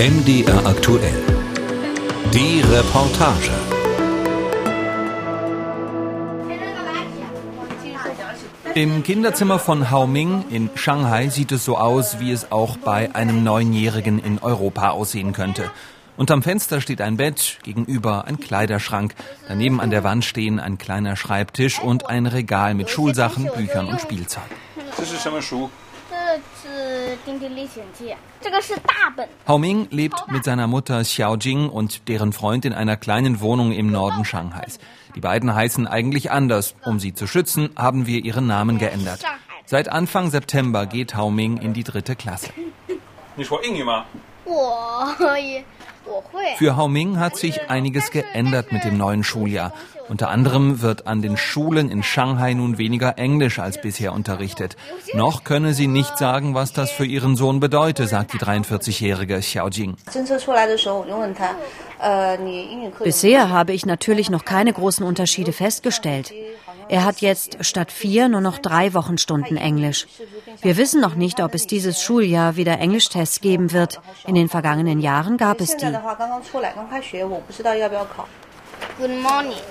MDR aktuell. Die Reportage. Im Kinderzimmer von Hao Ming in Shanghai sieht es so aus, wie es auch bei einem Neunjährigen in Europa aussehen könnte. Unterm Fenster steht ein Bett, gegenüber ein Kleiderschrank. Daneben an der Wand stehen ein kleiner Schreibtisch und ein Regal mit Schulsachen, Büchern und Spielzeug. Hao Ming lebt mit seiner Mutter Xiao Jing und deren Freund in einer kleinen Wohnung im Norden Shanghais. Die beiden heißen eigentlich anders. Um sie zu schützen, haben wir ihren Namen geändert. Seit Anfang September geht Hao Ming in die dritte Klasse. Für Hao Ming hat sich einiges geändert mit dem neuen Schuljahr. Unter anderem wird an den Schulen in Shanghai nun weniger Englisch als bisher unterrichtet. Noch könne sie nicht sagen, was das für ihren Sohn bedeute, sagt die 43-jährige Xiao Jing. Bisher habe ich natürlich noch keine großen Unterschiede festgestellt. Er hat jetzt statt vier nur noch drei Wochenstunden Englisch. Wir wissen noch nicht, ob es dieses Schuljahr wieder Englischtests geben wird. In den vergangenen Jahren gab es die. Good morning.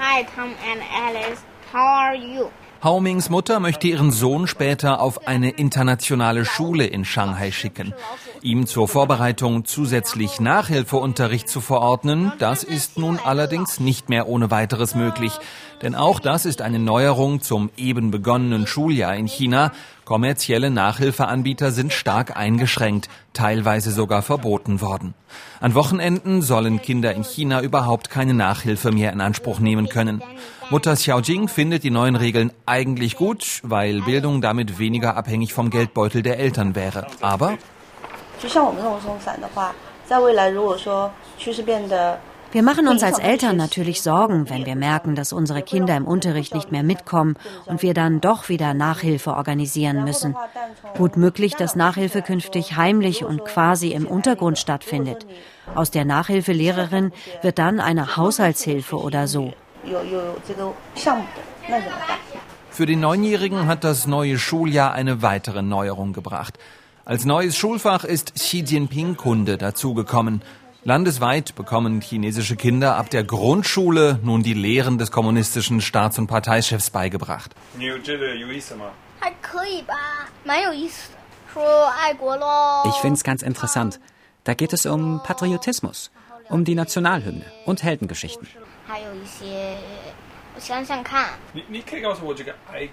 Hi, Tom and Alice. How are you? Haumings Mutter möchte ihren Sohn später auf eine internationale Schule in Shanghai schicken. Ihm zur Vorbereitung zusätzlich Nachhilfeunterricht zu verordnen, das ist nun allerdings nicht mehr ohne weiteres möglich. Denn auch das ist eine Neuerung zum eben begonnenen Schuljahr in China. Kommerzielle Nachhilfeanbieter sind stark eingeschränkt, teilweise sogar verboten worden. An Wochenenden sollen Kinder in China überhaupt keine Nachhilfe mehr in Anspruch nehmen können. Mutter Xiaojing findet die neuen Regeln eigentlich gut, weil Bildung damit weniger abhängig vom Geldbeutel der Eltern wäre. Aber wir machen uns als Eltern natürlich Sorgen, wenn wir merken, dass unsere Kinder im Unterricht nicht mehr mitkommen und wir dann doch wieder Nachhilfe organisieren müssen. Gut möglich, dass Nachhilfe künftig heimlich und quasi im Untergrund stattfindet. Aus der Nachhilfelehrerin wird dann eine Haushaltshilfe oder so. Für den Neunjährigen hat das neue Schuljahr eine weitere Neuerung gebracht. Als neues Schulfach ist Xi Jinping Kunde dazugekommen. Landesweit bekommen chinesische Kinder ab der Grundschule nun die Lehren des kommunistischen Staats- und Parteichefs beigebracht. Ich finde es ganz interessant. Da geht es um Patriotismus, um die Nationalhymne und Heldengeschichten.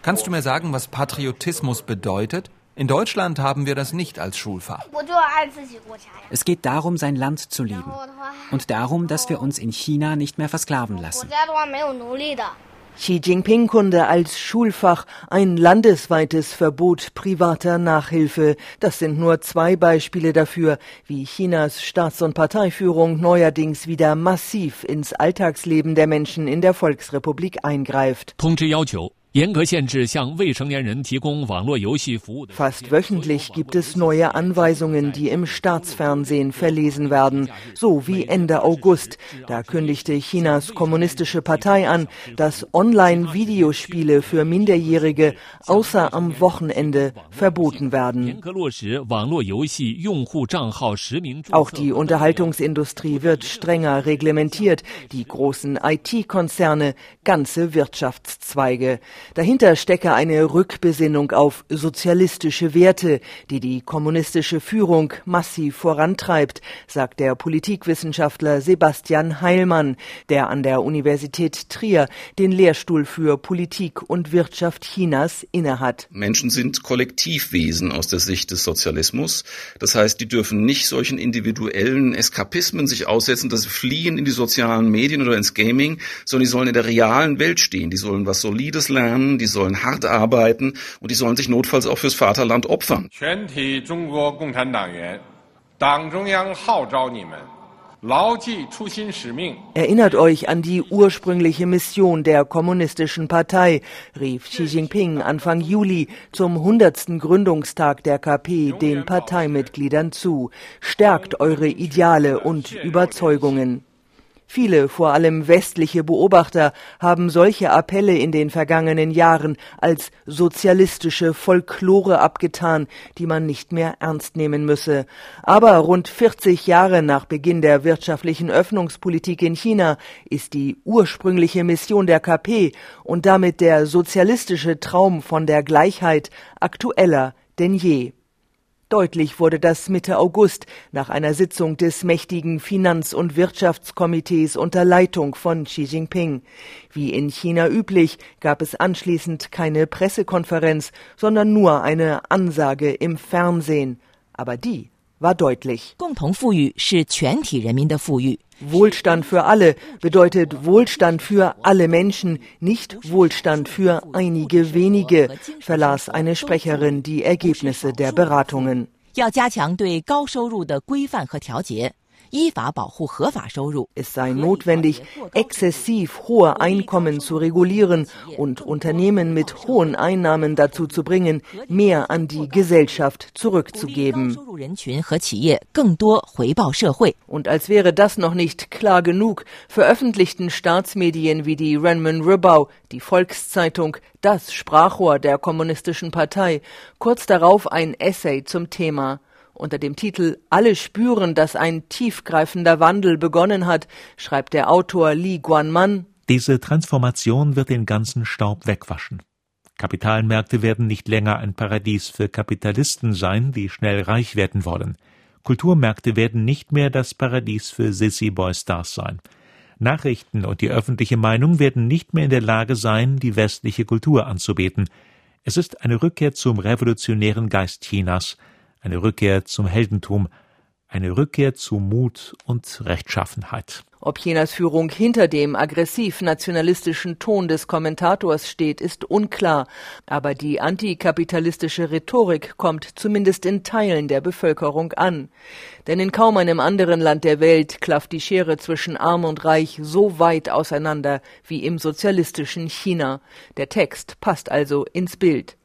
Kannst du mir sagen, was Patriotismus bedeutet? In Deutschland haben wir das nicht als Schulfach. Es geht darum, sein Land zu lieben. Und darum, dass wir uns in China nicht mehr versklaven lassen. Xi Jinping-Kunde als Schulfach, ein landesweites Verbot privater Nachhilfe. Das sind nur zwei Beispiele dafür, wie Chinas Staats- und Parteiführung neuerdings wieder massiv ins Alltagsleben der Menschen in der Volksrepublik eingreift. Fast wöchentlich gibt es neue Anweisungen, die im Staatsfernsehen verlesen werden, so wie Ende August. Da kündigte Chinas kommunistische Partei an, dass Online-Videospiele für Minderjährige außer am Wochenende verboten werden. Auch die Unterhaltungsindustrie wird strenger reglementiert, die großen IT-Konzerne, ganze Wirtschaftszweige. Dahinter stecke eine Rückbesinnung auf sozialistische Werte, die die kommunistische Führung massiv vorantreibt, sagt der Politikwissenschaftler Sebastian Heilmann, der an der Universität Trier den Lehrstuhl für Politik und Wirtschaft Chinas innehat. Menschen sind Kollektivwesen aus der Sicht des Sozialismus. Das heißt, die dürfen nicht solchen individuellen Eskapismen sich aussetzen, dass sie fliehen in die sozialen Medien oder ins Gaming, sondern die sollen in der realen Welt stehen. Die sollen was Solides lernen lernen, die sollen hart arbeiten und die sollen sich notfalls auch fürs Vaterland opfern. Erinnert euch an die ursprüngliche Mission der Kommunistischen Partei, rief Xi Jinping Anfang Juli zum 100. Gründungstag der KP den Parteimitgliedern zu. Stärkt eure Ideale und Überzeugungen. Viele, vor allem westliche Beobachter, haben solche Appelle in den vergangenen Jahren als sozialistische Folklore abgetan, die man nicht mehr ernst nehmen müsse. Aber rund 40 Jahre nach Beginn der wirtschaftlichen Öffnungspolitik in China ist die ursprüngliche Mission der KP und damit der sozialistische Traum von der Gleichheit aktueller denn je. Deutlich wurde das Mitte August nach einer Sitzung des mächtigen Finanz- und Wirtschaftskomitees unter Leitung von Xi Jinping. Wie in China üblich gab es anschließend keine Pressekonferenz, sondern nur eine Ansage im Fernsehen. Aber die war deutlich. Wohlstand für alle bedeutet Wohlstand für alle Menschen, nicht Wohlstand für einige wenige, verlas eine Sprecherin die Ergebnisse der Beratungen. 要加强对高收入的规范和调节。 Es sei notwendig, exzessiv hohe Einkommen zu regulieren und Unternehmen mit hohen Einnahmen dazu zu bringen, mehr an die Gesellschaft zurückzugeben. Und als wäre das noch nicht klar genug, veröffentlichten Staatsmedien wie die Renmin Ribau, die Volkszeitung, das Sprachrohr der Kommunistischen Partei, kurz darauf ein Essay zum Thema. Unter dem Titel Alle spüren, dass ein tiefgreifender Wandel begonnen hat, schreibt der Autor Li Guanman Diese Transformation wird den ganzen Staub wegwaschen. Kapitalmärkte werden nicht länger ein Paradies für Kapitalisten sein, die schnell reich werden wollen. Kulturmärkte werden nicht mehr das Paradies für Sissy Boy Stars sein. Nachrichten und die öffentliche Meinung werden nicht mehr in der Lage sein, die westliche Kultur anzubeten. Es ist eine Rückkehr zum revolutionären Geist Chinas, eine Rückkehr zum Heldentum, eine Rückkehr zu Mut und Rechtschaffenheit. Ob Chinas Führung hinter dem aggressiv-nationalistischen Ton des Kommentators steht, ist unklar. Aber die antikapitalistische Rhetorik kommt zumindest in Teilen der Bevölkerung an. Denn in kaum einem anderen Land der Welt klafft die Schere zwischen Arm und Reich so weit auseinander wie im sozialistischen China. Der Text passt also ins Bild.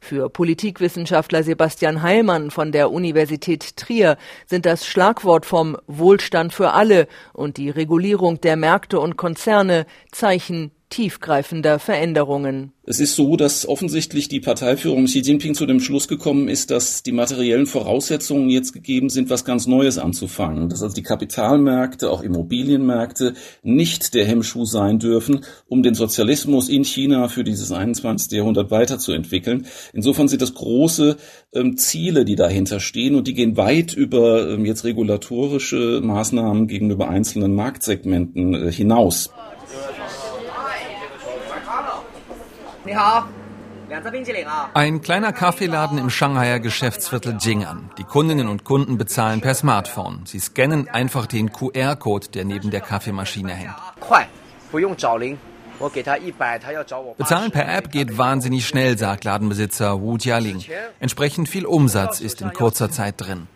Für Politikwissenschaftler Sebastian Heilmann von der Universität Trier sind das Schlagwort vom Wohlstand für alle und die Regulierung der Märkte und Konzerne Zeichen tiefgreifender Veränderungen. Es ist so, dass offensichtlich die Parteiführung Xi Jinping zu dem Schluss gekommen ist, dass die materiellen Voraussetzungen jetzt gegeben sind, was ganz Neues anzufangen. Dass also die Kapitalmärkte, auch Immobilienmärkte, nicht der Hemmschuh sein dürfen, um den Sozialismus in China für dieses 21. Jahrhundert weiterzuentwickeln. Insofern sind das große ähm, Ziele, die dahinter stehen und die gehen weit über ähm, jetzt regulatorische Maßnahmen gegenüber einzelnen Marktsegmenten äh, hinaus. Ein kleiner Kaffeeladen im Shanghaier Geschäftsviertel Jing'an. Die Kundinnen und Kunden bezahlen per Smartphone. Sie scannen einfach den QR-Code, der neben der Kaffeemaschine hängt. Bezahlen per App geht wahnsinnig schnell, sagt Ladenbesitzer Wu Jialing. Entsprechend viel Umsatz ist in kurzer Zeit drin.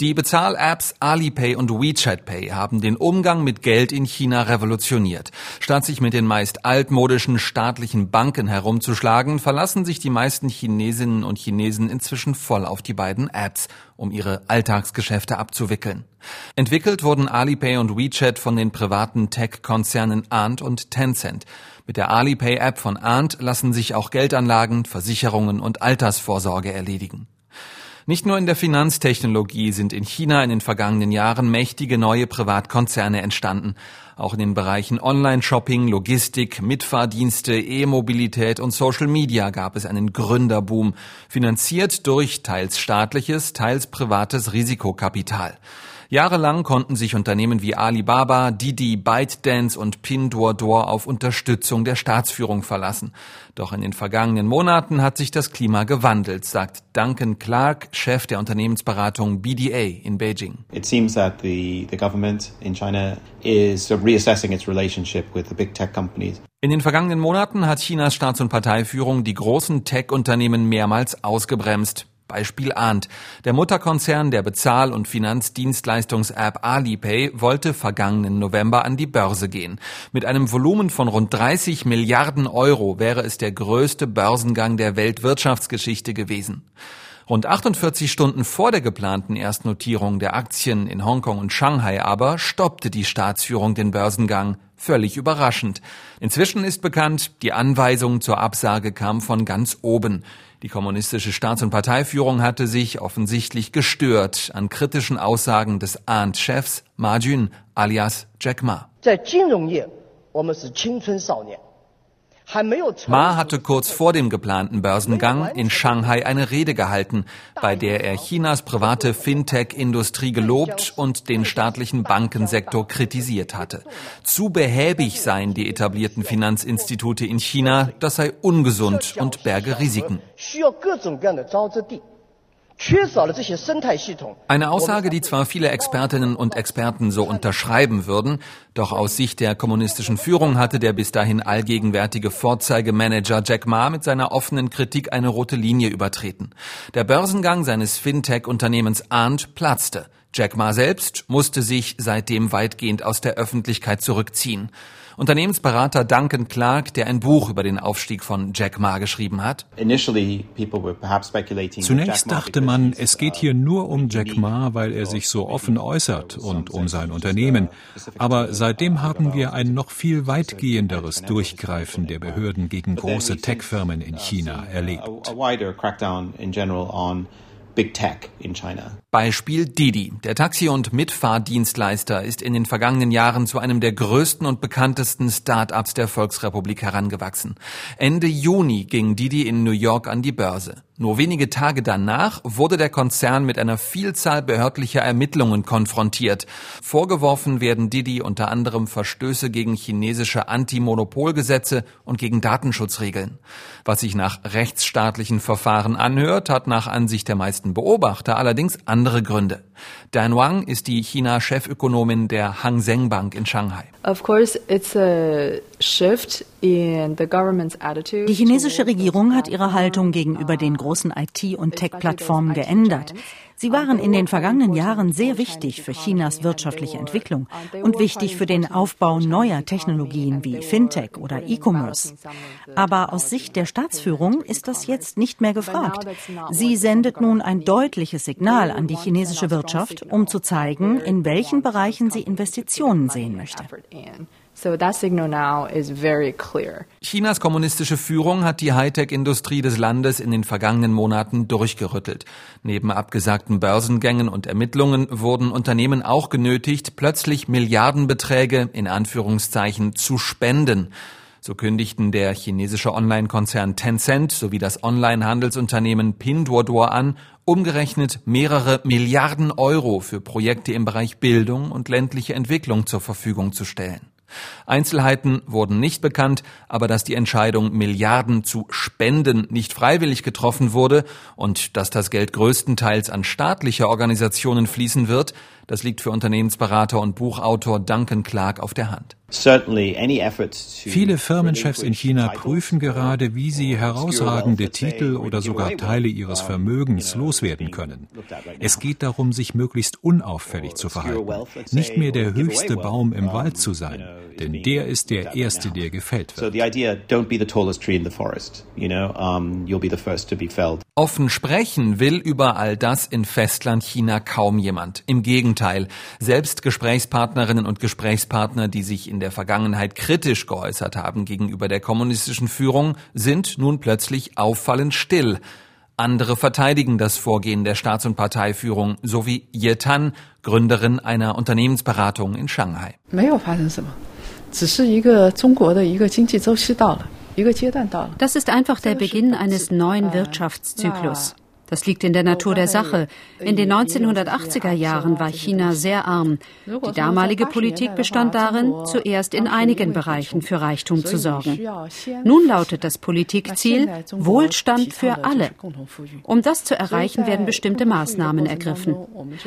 Die Bezahl-Apps Alipay und WeChat Pay haben den Umgang mit Geld in China revolutioniert. Statt sich mit den meist altmodischen staatlichen Banken herumzuschlagen, verlassen sich die meisten Chinesinnen und Chinesen inzwischen voll auf die beiden Apps um ihre Alltagsgeschäfte abzuwickeln. Entwickelt wurden Alipay und WeChat von den privaten Tech-Konzernen Ant und Tencent. Mit der Alipay-App von Ant lassen sich auch Geldanlagen, Versicherungen und Altersvorsorge erledigen. Nicht nur in der Finanztechnologie sind in China in den vergangenen Jahren mächtige neue Privatkonzerne entstanden. Auch in den Bereichen Online-Shopping, Logistik, Mitfahrdienste, E-Mobilität und Social Media gab es einen Gründerboom, finanziert durch teils staatliches, teils privates Risikokapital. Jahrelang konnten sich Unternehmen wie Alibaba, Didi, ByteDance und Pinduoduo auf Unterstützung der Staatsführung verlassen. Doch in den vergangenen Monaten hat sich das Klima gewandelt, sagt Duncan Clark, Chef der Unternehmensberatung BDA in Beijing. It seems that the, the government in China is reassessing its relationship with the big tech companies. In den vergangenen Monaten hat Chinas Staats- und Parteiführung die großen Tech-Unternehmen mehrmals ausgebremst. Beispiel ahnt. Der Mutterkonzern der Bezahl- und Finanzdienstleistungs-App Alipay wollte vergangenen November an die Börse gehen. Mit einem Volumen von rund 30 Milliarden Euro wäre es der größte Börsengang der Weltwirtschaftsgeschichte gewesen. Rund 48 Stunden vor der geplanten Erstnotierung der Aktien in Hongkong und Shanghai aber stoppte die Staatsführung den Börsengang. Völlig überraschend. Inzwischen ist bekannt, die Anweisung zur Absage kam von ganz oben. Die kommunistische Staats- und Parteiführung hatte sich offensichtlich gestört an kritischen Aussagen des Arndt-Chefs Ma Jun alias Jack Ma. Ma hatte kurz vor dem geplanten Börsengang in Shanghai eine Rede gehalten, bei der er Chinas private Fintech-Industrie gelobt und den staatlichen Bankensektor kritisiert hatte. Zu behäbig seien die etablierten Finanzinstitute in China, das sei ungesund und berge Risiken. Eine Aussage, die zwar viele Expertinnen und Experten so unterschreiben würden, doch aus Sicht der kommunistischen Führung hatte der bis dahin allgegenwärtige Vorzeigemanager Jack Ma mit seiner offenen Kritik eine rote Linie übertreten. Der Börsengang seines Fintech-Unternehmens Arndt platzte. Jack Ma selbst musste sich seitdem weitgehend aus der Öffentlichkeit zurückziehen. Unternehmensberater Duncan Clark, der ein Buch über den Aufstieg von Jack Ma geschrieben hat. Zunächst dachte man, es geht hier nur um Jack Ma, weil er sich so offen äußert und um sein Unternehmen. Aber seitdem haben wir ein noch viel weitgehenderes Durchgreifen der Behörden gegen große Tech-Firmen in China erlebt. Beispiel Didi. Der Taxi- und Mitfahrdienstleister ist in den vergangenen Jahren zu einem der größten und bekanntesten Start-ups der Volksrepublik herangewachsen. Ende Juni ging Didi in New York an die Börse. Nur wenige Tage danach wurde der Konzern mit einer Vielzahl behördlicher Ermittlungen konfrontiert. Vorgeworfen werden Didi unter anderem Verstöße gegen chinesische Antimonopolgesetze und gegen Datenschutzregeln. Was sich nach rechtsstaatlichen Verfahren anhört, hat nach Ansicht der meisten Beobachter allerdings andere Gründe. Dan Wang ist die China-Chefökonomin der Hang Seng Bank in Shanghai. Die chinesische Regierung hat ihre Haltung gegenüber den großen IT- und Tech-Plattformen geändert. Sie waren in den vergangenen Jahren sehr wichtig für Chinas wirtschaftliche Entwicklung und wichtig für den Aufbau neuer Technologien wie Fintech oder E-Commerce. Aber aus Sicht der Staatsführung ist das jetzt nicht mehr gefragt. Sie sendet nun ein deutliches Signal an die chinesische Wirtschaft, um zu zeigen, in welchen Bereichen sie Investitionen sehen möchte. So that signal now is very clear. Chinas kommunistische Führung hat die Hightech-Industrie des Landes in den vergangenen Monaten durchgerüttelt. Neben abgesagten Börsengängen und Ermittlungen wurden Unternehmen auch genötigt, plötzlich Milliardenbeträge in Anführungszeichen zu spenden. So kündigten der chinesische Online-Konzern Tencent sowie das Online-Handelsunternehmen Pinduoduo an, umgerechnet mehrere Milliarden Euro für Projekte im Bereich Bildung und ländliche Entwicklung zur Verfügung zu stellen. Einzelheiten wurden nicht bekannt, aber dass die Entscheidung, Milliarden zu spenden, nicht freiwillig getroffen wurde und dass das Geld größtenteils an staatliche Organisationen fließen wird, das liegt für Unternehmensberater und Buchautor Duncan Clark auf der Hand. Viele Firmenchefs in China prüfen gerade, wie sie herausragende Titel oder sogar Teile ihres Vermögens loswerden können. Es geht darum, sich möglichst unauffällig zu verhalten, nicht mehr der höchste Baum im Wald zu sein, denn der ist der erste, der gefällt wird. Offen sprechen will über all das in Festland China kaum jemand. Im Gegenteil, selbst Gesprächspartnerinnen und Gesprächspartner, die sich in der Vergangenheit kritisch geäußert haben gegenüber der kommunistischen Führung, sind nun plötzlich auffallend still. Andere verteidigen das Vorgehen der Staats- und Parteiführung, so wie Ye Tan, Gründerin einer Unternehmensberatung in Shanghai. 没有发生什么，只是一个中国的一个经济周期到了。 das ist einfach der Beginn eines neuen Wirtschaftszyklus. Das liegt in der Natur der Sache. In den 1980er Jahren war China sehr arm. Die damalige Politik bestand darin, zuerst in einigen Bereichen für Reichtum zu sorgen. Nun lautet das Politikziel Wohlstand für alle. Um das zu erreichen, werden bestimmte Maßnahmen ergriffen.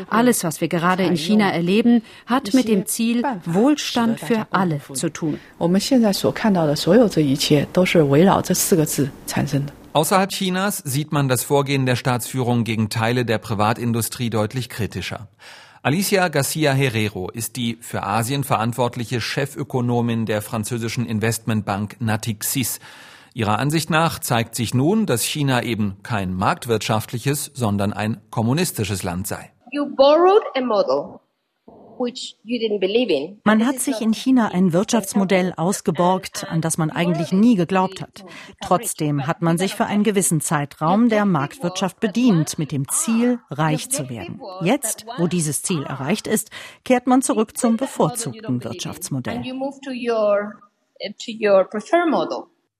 Alles, was wir gerade in China erleben, hat mit dem Ziel Wohlstand für alle zu tun. 我们现在所看到的所有这一切，都是围绕这四个字产生的。 Außerhalb Chinas sieht man das Vorgehen der Staatsführung gegen Teile der Privatindustrie deutlich kritischer. Alicia Garcia Herrero ist die für Asien verantwortliche Chefökonomin der französischen Investmentbank Natixis. Ihrer Ansicht nach zeigt sich nun, dass China eben kein marktwirtschaftliches, sondern ein kommunistisches Land sei. You borrowed a model man hat sich in China ein Wirtschaftsmodell ausgeborgt, an das man eigentlich nie geglaubt hat. Trotzdem hat man sich für einen gewissen Zeitraum der Marktwirtschaft bedient, mit dem Ziel, reich zu werden. Jetzt, wo dieses Ziel erreicht ist, kehrt man zurück zum bevorzugten Wirtschaftsmodell.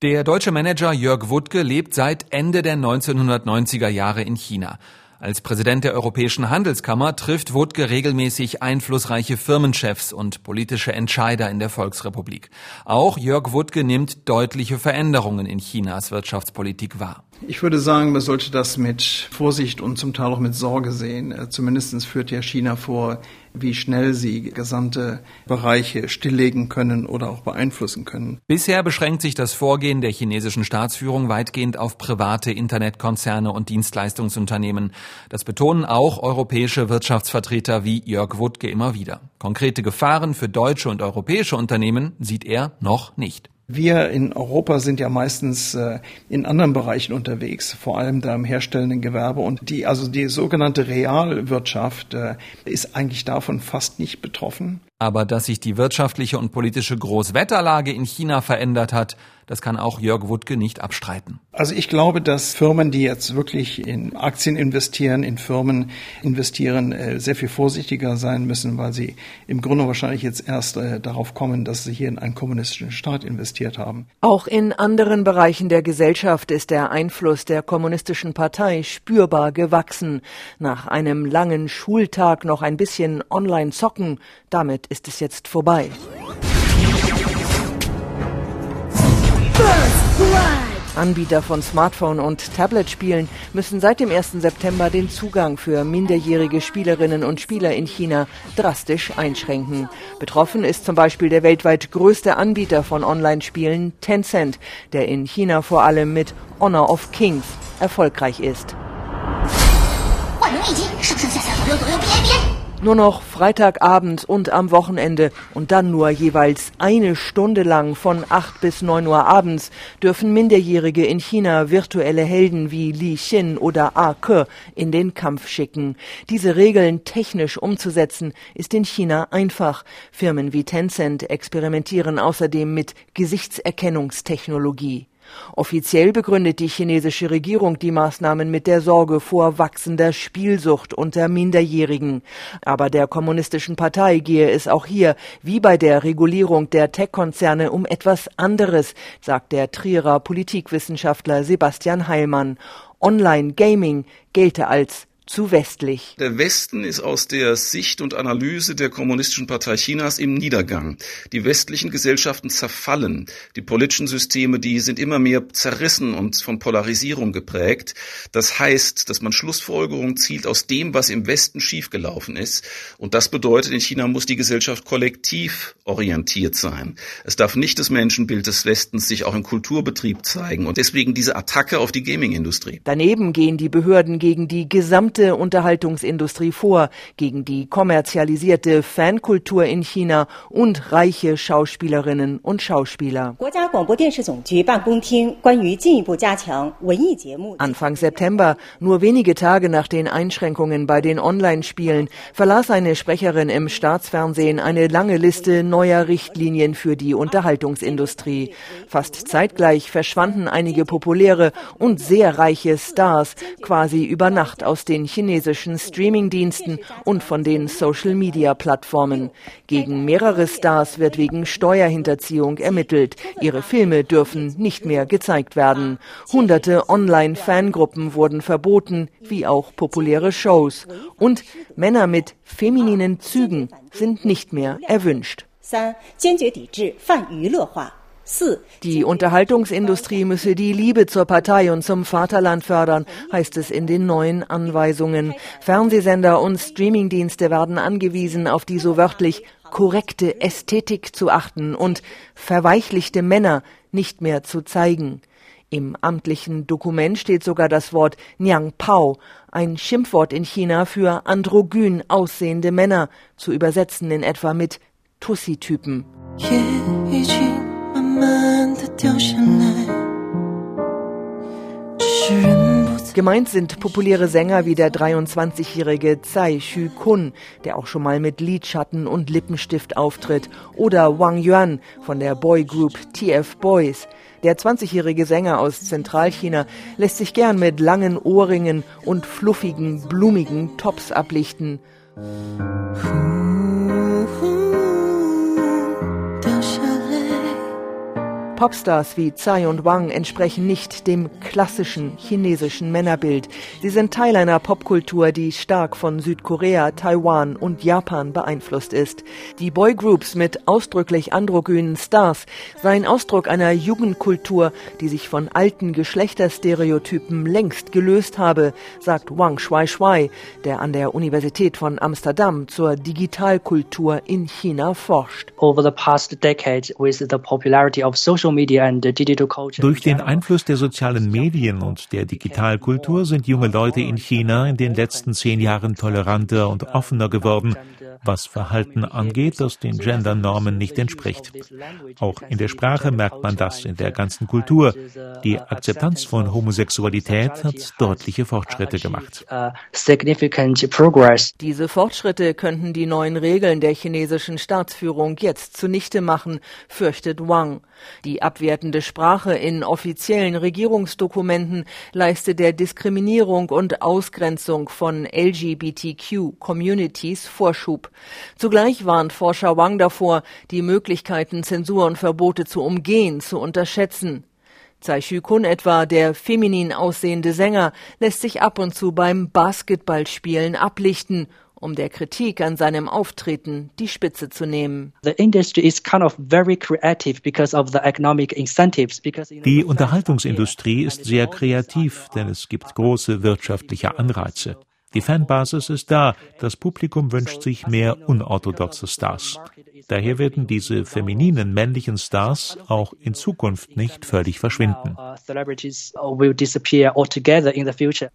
Der deutsche Manager Jörg Wuttke lebt seit Ende der 1990er Jahre in China. Als Präsident der Europäischen Handelskammer trifft Wutke regelmäßig einflussreiche Firmenchefs und politische Entscheider in der Volksrepublik. Auch Jörg Wutke nimmt deutliche Veränderungen in Chinas Wirtschaftspolitik wahr. Ich würde sagen, man sollte das mit Vorsicht und zum Teil auch mit Sorge sehen. Äh, Zumindest führt ja China vor, wie schnell sie gesamte Bereiche stilllegen können oder auch beeinflussen können. Bisher beschränkt sich das Vorgehen der chinesischen Staatsführung weitgehend auf private Internetkonzerne und Dienstleistungsunternehmen. Das betonen auch europäische Wirtschaftsvertreter wie Jörg Wuttke immer wieder. Konkrete Gefahren für deutsche und europäische Unternehmen sieht er noch nicht. Wir in Europa sind ja meistens äh, in anderen Bereichen unterwegs, vor allem da im herstellenden Gewerbe und die, also die sogenannte Realwirtschaft äh, ist eigentlich davon fast nicht betroffen. Aber dass sich die wirtschaftliche und politische Großwetterlage in China verändert hat, das kann auch Jörg Wuttke nicht abstreiten. Also ich glaube, dass Firmen, die jetzt wirklich in Aktien investieren, in Firmen investieren, äh, sehr viel vorsichtiger sein müssen, weil sie im Grunde wahrscheinlich jetzt erst äh, darauf kommen, dass sie hier in einen kommunistischen Staat investiert haben. Auch in anderen Bereichen der Gesellschaft ist der Einfluss der kommunistischen Partei spürbar gewachsen. Nach einem langen Schultag noch ein bisschen online zocken, damit ist es jetzt vorbei. Anbieter von Smartphone- und Tablet-Spielen müssen seit dem 1. September den Zugang für minderjährige Spielerinnen und Spieler in China drastisch einschränken. Betroffen ist zum Beispiel der weltweit größte Anbieter von Online-Spielen Tencent, der in China vor allem mit Honor of Kings erfolgreich ist. Nur noch Freitagabend und am Wochenende und dann nur jeweils eine Stunde lang von 8 bis 9 Uhr abends dürfen Minderjährige in China virtuelle Helden wie Li Xin oder A Ke in den Kampf schicken. Diese Regeln technisch umzusetzen ist in China einfach. Firmen wie Tencent experimentieren außerdem mit Gesichtserkennungstechnologie. Offiziell begründet die chinesische Regierung die Maßnahmen mit der Sorge vor wachsender Spielsucht unter Minderjährigen. Aber der kommunistischen Partei gehe es auch hier, wie bei der Regulierung der Tech-Konzerne, um etwas anderes, sagt der Trierer Politikwissenschaftler Sebastian Heilmann. Online-Gaming gelte als zu westlich. Der Westen ist aus der Sicht und Analyse der Kommunistischen Partei Chinas im Niedergang. Die westlichen Gesellschaften zerfallen. Die politischen Systeme, die sind immer mehr zerrissen und von Polarisierung geprägt. Das heißt, dass man Schlussfolgerungen zielt aus dem, was im Westen schiefgelaufen ist. Und das bedeutet, in China muss die Gesellschaft kollektiv orientiert sein. Es darf nicht das Menschenbild des Westens sich auch im Kulturbetrieb zeigen. Und deswegen diese Attacke auf die Gaming-Industrie. Daneben gehen die Behörden gegen die gesamte gesamte Unterhaltungsindustrie vor, gegen die kommerzialisierte Fankultur in China und reiche Schauspielerinnen und Schauspieler. Anfang September, nur wenige Tage nach den Einschränkungen bei den Online-Spielen, verlas eine Sprecherin im Staatsfernsehen eine lange Liste neuer Richtlinien für die Unterhaltungsindustrie. Fast zeitgleich verschwanden einige populäre und sehr reiche Stars quasi über Nacht aus den chinesischen Streamingdiensten und von den Social-Media-Plattformen. Gegen mehrere Stars wird wegen Steuerhinterziehung ermittelt. Ihre Filme dürfen nicht mehr gezeigt werden. Hunderte Online-Fangruppen wurden verboten, wie auch populäre Shows. Und Männer mit femininen Zügen sind nicht mehr erwünscht. 三，坚决抵制泛娱乐化。 Die Unterhaltungsindustrie müsse die Liebe zur Partei und zum Vaterland fördern, heißt es in den neuen Anweisungen. Fernsehsender und Streamingdienste werden angewiesen, auf die so wörtlich korrekte Ästhetik zu achten und verweichlichte Männer nicht mehr zu zeigen. Im amtlichen Dokument steht sogar das Wort Niang Pao, ein Schimpfwort in China für androgyn aussehende Männer, zu übersetzen in etwa mit Tussi-Typen. Gemeint sind populäre Sänger wie der 23-jährige Tsai Xu Kun, der auch schon mal mit Lidschatten und Lippenstift auftritt, oder Wang Yuan von der Boygroup TF Boys. Der 20-jährige Sänger aus Zentralchina lässt sich gern mit langen Ohrringen und fluffigen, blumigen Tops ablichten. Popstars wie Tsai und Wang entsprechen nicht dem klassischen chinesischen Männerbild. Sie sind Teil einer Popkultur, die stark von Südkorea, Taiwan und Japan beeinflusst ist. Die Boygroups mit ausdrücklich androgynen Stars seien Ausdruck einer Jugendkultur, die sich von alten Geschlechterstereotypen längst gelöst habe, sagt Wang Shuai-Shuai, der an der Universität von Amsterdam zur Digitalkultur in China forscht. Over the past decade, with the popularity of social durch den Einfluss der sozialen Medien und der Digitalkultur sind junge Leute in China in den letzten zehn Jahren toleranter und offener geworden was Verhalten angeht, das den Gendernormen nicht entspricht. Auch in der Sprache merkt man das in der ganzen Kultur. Die Akzeptanz von Homosexualität hat deutliche Fortschritte gemacht. Diese Fortschritte könnten die neuen Regeln der chinesischen Staatsführung jetzt zunichte machen, fürchtet Wang. Die abwertende Sprache in offiziellen Regierungsdokumenten leistet der Diskriminierung und Ausgrenzung von LGBTQ-Communities Vorschub. Zugleich warnt Forscher Wang davor, die Möglichkeiten, Zensur und Verbote zu umgehen, zu unterschätzen. Tsai Shu-kun etwa, der feminin aussehende Sänger, lässt sich ab und zu beim Basketballspielen ablichten um der Kritik an seinem Auftreten die Spitze zu nehmen. Die Unterhaltungsindustrie ist sehr kreativ, denn es gibt große wirtschaftliche Anreize. Die Fanbasis ist da, das Publikum wünscht sich mehr unorthodoxe Stars. Daher werden diese femininen männlichen Stars auch in Zukunft nicht völlig verschwinden.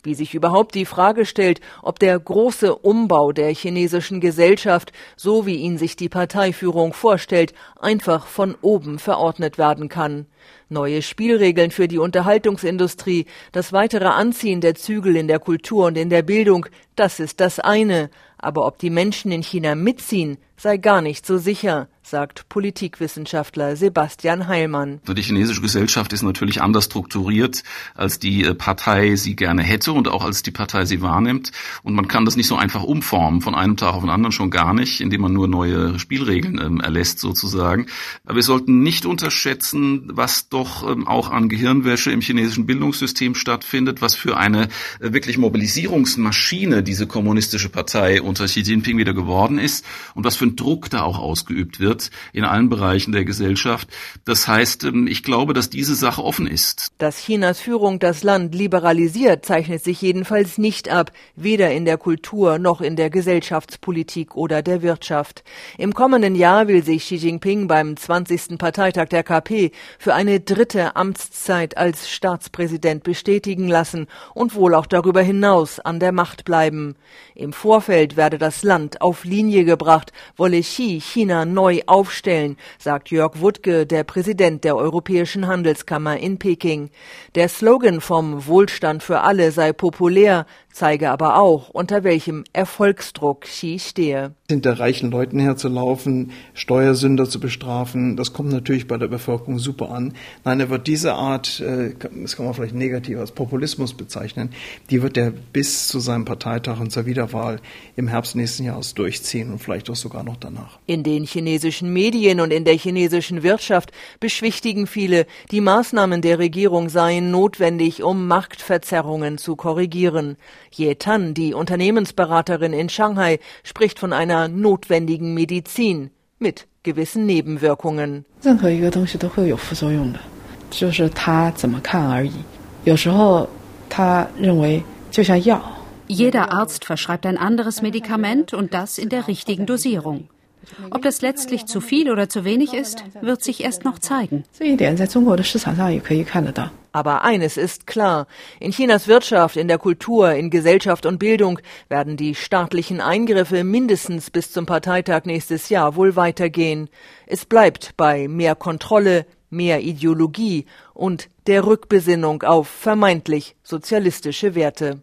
Wie sich überhaupt die Frage stellt, ob der große Umbau der chinesischen Gesellschaft, so wie ihn sich die Parteiführung vorstellt, einfach von oben verordnet werden kann. Neue Spielregeln für die Unterhaltungsindustrie, das weitere Anziehen der Zügel in der Kultur und in der Bildung, das ist das eine. Aber ob die Menschen in China mitziehen, sei gar nicht so sicher sagt Politikwissenschaftler Sebastian Heilmann. Die chinesische Gesellschaft ist natürlich anders strukturiert, als die äh, Partei sie gerne hätte und auch als die Partei sie wahrnimmt. Und man kann das nicht so einfach umformen, von einem Tag auf den anderen schon gar nicht, indem man nur neue Spielregeln ähm, erlässt sozusagen. Aber wir sollten nicht unterschätzen, was doch ähm, auch an Gehirnwäsche im chinesischen Bildungssystem stattfindet, was für eine äh, wirklich Mobilisierungsmaschine diese kommunistische Partei unter Xi Jinping wieder geworden ist und was für ein Druck da auch ausgeübt wird wird in allen Bereichen der Gesellschaft. Das heißt, ähm, ich glaube, dass diese Sache offen ist. Dass Chinas Führung das Land liberalisiert, zeichnet sich jedenfalls nicht ab, weder in der Kultur noch in der Gesellschaftspolitik oder der Wirtschaft. Im kommenden Jahr will sich Xi Jinping beim 20. Parteitag der KP für eine dritte Amtszeit als Staatspräsident bestätigen lassen und wohl auch darüber hinaus an der Macht bleiben. Im Vorfeld werde das Land auf Linie gebracht, wolle Xi China neu aufstellen, sagt Jörg Wuttke, der Präsident der Europäischen Handelskammer in Peking. Der Slogan vom Wohlstand für alle sei populär, zeige aber auch, unter welchem Erfolgsdruck Xi stehe. Hinter reichen Leuten herzulaufen, Steuersünder zu bestrafen, das kommt natürlich bei der Bevölkerung super an. Nein, er wird diese Art, äh, das kann man vielleicht negativ als Populismus bezeichnen, die wird er bis zu seinem Parteitag und zur Wiederwahl im Herbst nächsten Jahres durchziehen und vielleicht auch sogar noch danach. In den chinesischen Medien und in der chinesischen Wirtschaft beschwichtigen viele, die Maßnahmen der Regierung seien notwendig, um Marktverzerrungen zu korrigieren. Ye Tan, die Unternehmensberaterin in Shanghai, spricht von einer notwendigen Medizin mit gewissen Nebenwirkungen. Jeder Arzt verschreibt ein anderes Medikament und das in der richtigen Dosierung. Ob das letztlich zu viel oder zu wenig ist, wird sich erst noch zeigen. Aber eines ist klar. In Chinas Wirtschaft, in der Kultur, in Gesellschaft und Bildung werden die staatlichen Eingriffe mindestens bis zum Parteitag nächstes Jahr wohl weitergehen. Es bleibt bei mehr Kontrolle, mehr Ideologie und der Rückbesinnung auf vermeintlich sozialistische Werte.